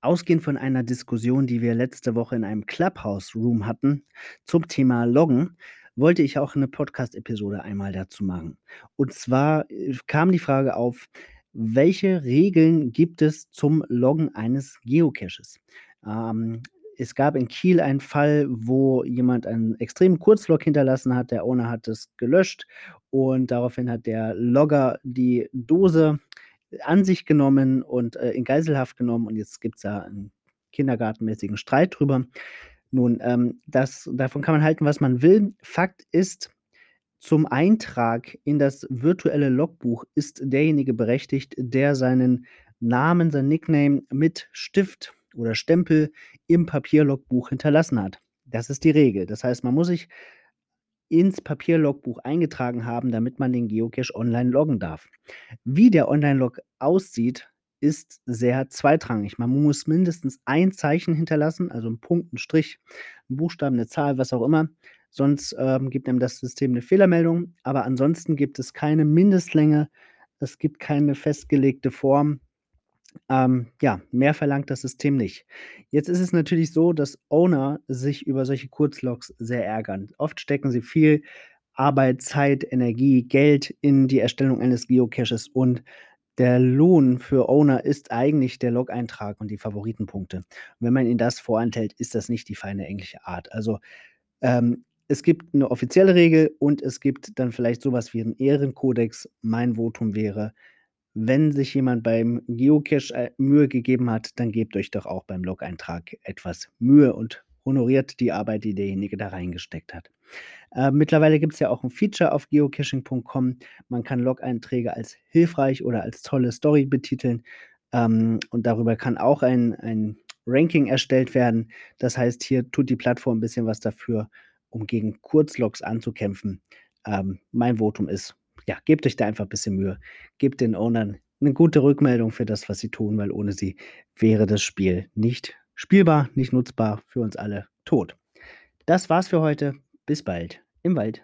Ausgehend von einer Diskussion, die wir letzte Woche in einem Clubhouse-Room hatten zum Thema Loggen, wollte ich auch eine Podcast-Episode einmal dazu machen. Und zwar äh, kam die Frage auf, welche Regeln gibt es zum Loggen eines Geocaches? Ähm, es gab in Kiel einen Fall, wo jemand einen extremen Kurzlog hinterlassen hat. Der Owner hat es gelöscht und daraufhin hat der Logger die Dose an sich genommen und äh, in Geiselhaft genommen und jetzt gibt es da einen kindergartenmäßigen Streit drüber. Nun, ähm, das, davon kann man halten, was man will. Fakt ist, zum Eintrag in das virtuelle Logbuch ist derjenige berechtigt, der seinen Namen, sein Nickname mit Stift oder Stempel im Papierlogbuch hinterlassen hat. Das ist die Regel. Das heißt, man muss sich ins Papierlogbuch eingetragen haben, damit man den Geocache online loggen darf. Wie der Online-Log aussieht, ist sehr zweitrangig. Man muss mindestens ein Zeichen hinterlassen, also ein Punkt, ein Strich, ein Buchstaben, eine Zahl, was auch immer. Sonst ähm, gibt einem das System eine Fehlermeldung. Aber ansonsten gibt es keine Mindestlänge, es gibt keine festgelegte Form. Ähm, ja, mehr verlangt das System nicht. Jetzt ist es natürlich so, dass Owner sich über solche Kurzlogs sehr ärgern. Oft stecken sie viel Arbeit, Zeit, Energie, Geld in die Erstellung eines Geocaches und der Lohn für Owner ist eigentlich der Log-Eintrag und die Favoritenpunkte. Und wenn man ihnen das vorenthält, ist das nicht die feine englische Art. Also ähm, es gibt eine offizielle Regel und es gibt dann vielleicht sowas wie einen Ehrenkodex. Mein Votum wäre, wenn sich jemand beim Geocache äh, Mühe gegeben hat, dann gebt euch doch auch beim Log-Eintrag etwas Mühe und honoriert die Arbeit, die derjenige da reingesteckt hat. Äh, mittlerweile gibt es ja auch ein Feature auf geocaching.com. Man kann Log-Einträge als hilfreich oder als tolle Story betiteln. Ähm, und darüber kann auch ein, ein Ranking erstellt werden. Das heißt, hier tut die Plattform ein bisschen was dafür, um gegen Kurzlogs anzukämpfen. Ähm, mein Votum ist ja, gebt euch da einfach ein bisschen Mühe. Gebt den Ownern eine gute Rückmeldung für das, was sie tun, weil ohne sie wäre das Spiel nicht spielbar, nicht nutzbar, für uns alle tot. Das war's für heute. Bis bald im Wald.